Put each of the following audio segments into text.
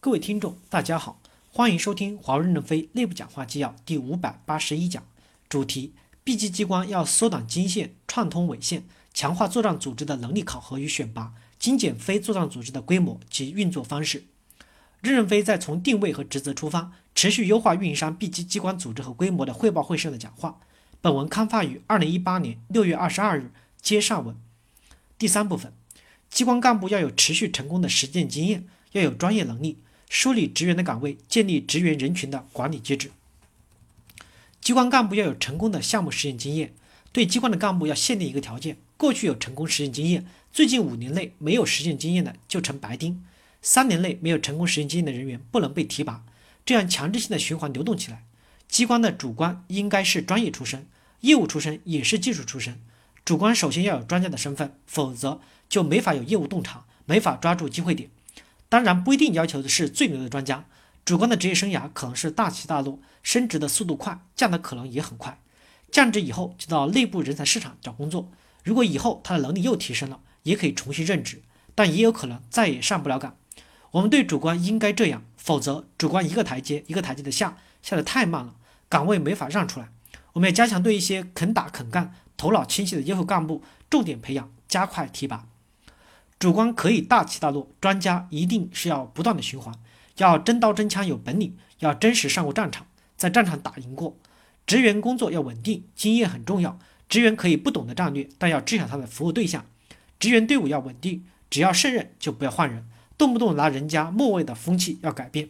各位听众，大家好，欢迎收听华为任正非内部讲话纪要第五百八十一讲，主题：B 级机关要缩短经线、串通纬线，强化作战组织的能力考核与选拔，精简非作战组织的规模及运作方式。任正非在从定位和职责出发，持续优化运营商 B 级机关组织和规模的汇报会上的讲话。本文刊发于二零一八年六月二十二日，接上文。第三部分。机关干部要有持续成功的实践经验，要有专业能力，梳理职员的岗位，建立职员人群的管理机制。机关干部要有成功的项目实践经验，对机关的干部要限定一个条件：过去有成功实践经验，最近五年内没有实践经验的就成白丁；三年内没有成功实践经验的人员不能被提拔。这样强制性的循环流动起来。机关的主官应该是专业出身，业务出身也是技术出身。主官首先要有专家的身份，否则。就没法有业务洞察，没法抓住机会点。当然不一定要求的是最牛的专家，主观的职业生涯可能是大起大落，升职的速度快，降的可能也很快。降职以后就到内部人才市场找工作。如果以后他的能力又提升了，也可以重新任职，但也有可能再也上不了岗。我们对主观应该这样，否则主观一个台阶一个台阶的下，下的太慢了，岗位没法让出来。我们要加强对一些肯打肯干、头脑清晰的优秀干部重点培养，加快提拔。主观可以大起大落，专家一定是要不断的循环，要真刀真枪有本领，要真实上过战场，在战场打赢过。职员工作要稳定，经验很重要。职员可以不懂得战略，但要知晓他的服务对象。职员队伍要稳定，只要胜任就不要换人，动不动拿人家末位的风气要改变。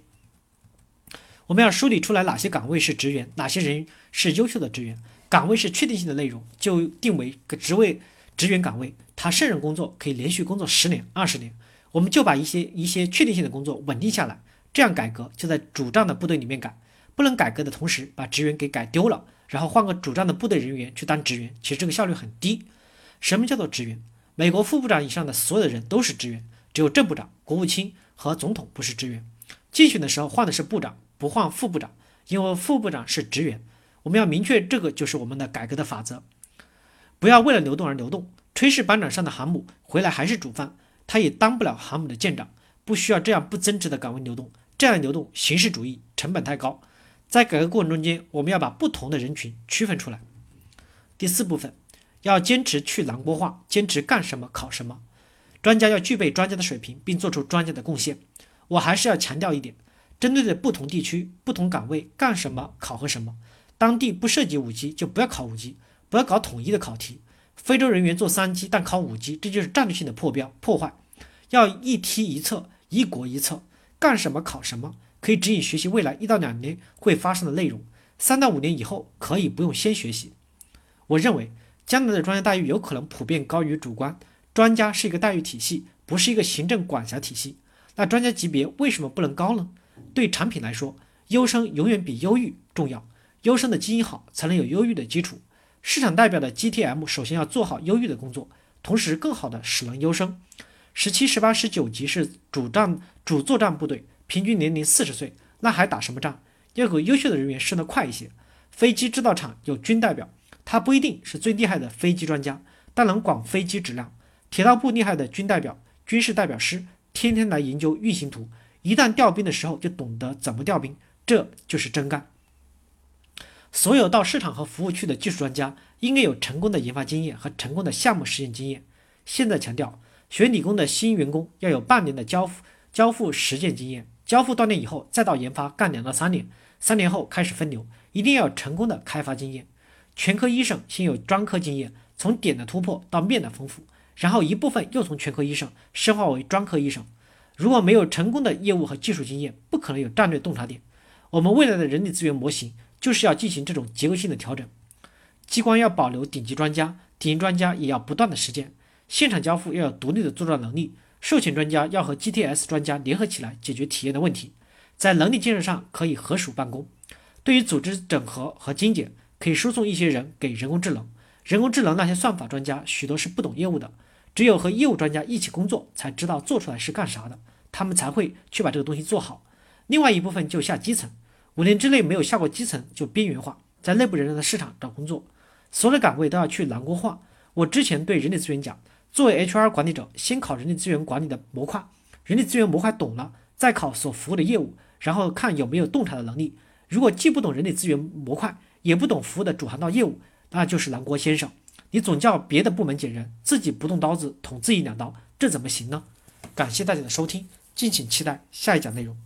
我们要梳理出来哪些岗位是职员，哪些人是优秀的职员。岗位是确定性的内容，就定为个职位。职员岗位，他胜任工作可以连续工作十年、二十年，我们就把一些一些确定性的工作稳定下来。这样改革就在主战的部队里面改，不能改革的同时把职员给改丢了，然后换个主战的部队人员去当职员，其实这个效率很低。什么叫做职员？美国副部长以上的所有的人都是职员，只有正部长、国务卿和总统不是职员。竞选的时候换的是部长，不换副部长，因为副部长是职员。我们要明确这个就是我们的改革的法则。不要为了流动而流动。炊事班长上的航母回来还是煮饭，他也当不了航母的舰长。不需要这样不增值的岗位流动，这样流动形式主义，成本太高。在改革过程中间，我们要把不同的人群区分出来。第四部分，要坚持去蓝锅化，坚持干什么考什么。专家要具备专家的水平，并做出专家的贡献。我还是要强调一点，针对的不同地区、不同岗位，干什么考核什么。当地不涉及五级就不要考五级。不要搞统一的考题，非洲人员做三级，但考五级，这就是战略性的破标破坏。要一梯一策，一国一策，干什么考什么，可以指引学习未来一到两年会发生的内容，三到五年以后可以不用先学习。我认为将来的专家待遇有可能普遍高于主观，专家是一个待遇体系，不是一个行政管辖体系。那专家级别为什么不能高呢？对产品来说，优生永远比优育重要，优生的基因好，才能有优育的基础。市场代表的 GTM 首先要做好优育的工作，同时更好的使能优生。十七、十八、十九级是主战主作战部队，平均年龄四十岁，那还打什么仗？要给优秀的人员升得快一些。飞机制造厂有军代表，他不一定是最厉害的飞机专家，但能管飞机质量。铁道部厉害的军代表、军事代表师，天天来研究运行图，一旦调兵的时候就懂得怎么调兵，这就是真干。所有到市场和服务区的技术专家应该有成功的研发经验和成功的项目实践经验。现在强调，学理工的新员工要有半年的交付交付实践经验，交付锻炼以后再到研发干两到三年，三年后开始分流，一定要有成功的开发经验。全科医生先有专科经验，从点的突破到面的丰富，然后一部分又从全科医生深化为专科医生。如果没有成功的业务和技术经验，不可能有战略洞察点。我们未来的人力资源模型。就是要进行这种结构性的调整，机关要保留顶级专家，顶级专家也要不断的实践，现场交付要有独立的作战能力，授权专家要和 GTS 专家联合起来解决体验的问题，在能力建设上可以合署办公，对于组织整合和精简，可以输送一些人给人工智能，人工智能那些算法专家许多是不懂业务的，只有和业务专家一起工作，才知道做出来是干啥的，他们才会去把这个东西做好，另外一部分就下基层。五年之内没有下过基层就边缘化，在内部人员的市场找工作，所有的岗位都要去蓝国化。我之前对人力资源讲，作为 HR 管理者，先考人力资源管理的模块，人力资源模块懂了，再考所服务的业务，然后看有没有洞察的能力。如果既不懂人力资源模块，也不懂服务的主航道业务，那就是南国先生。你总叫别的部门捡人，自己不动刀子捅自己两刀，这怎么行呢？感谢大家的收听，敬请期待下一讲内容。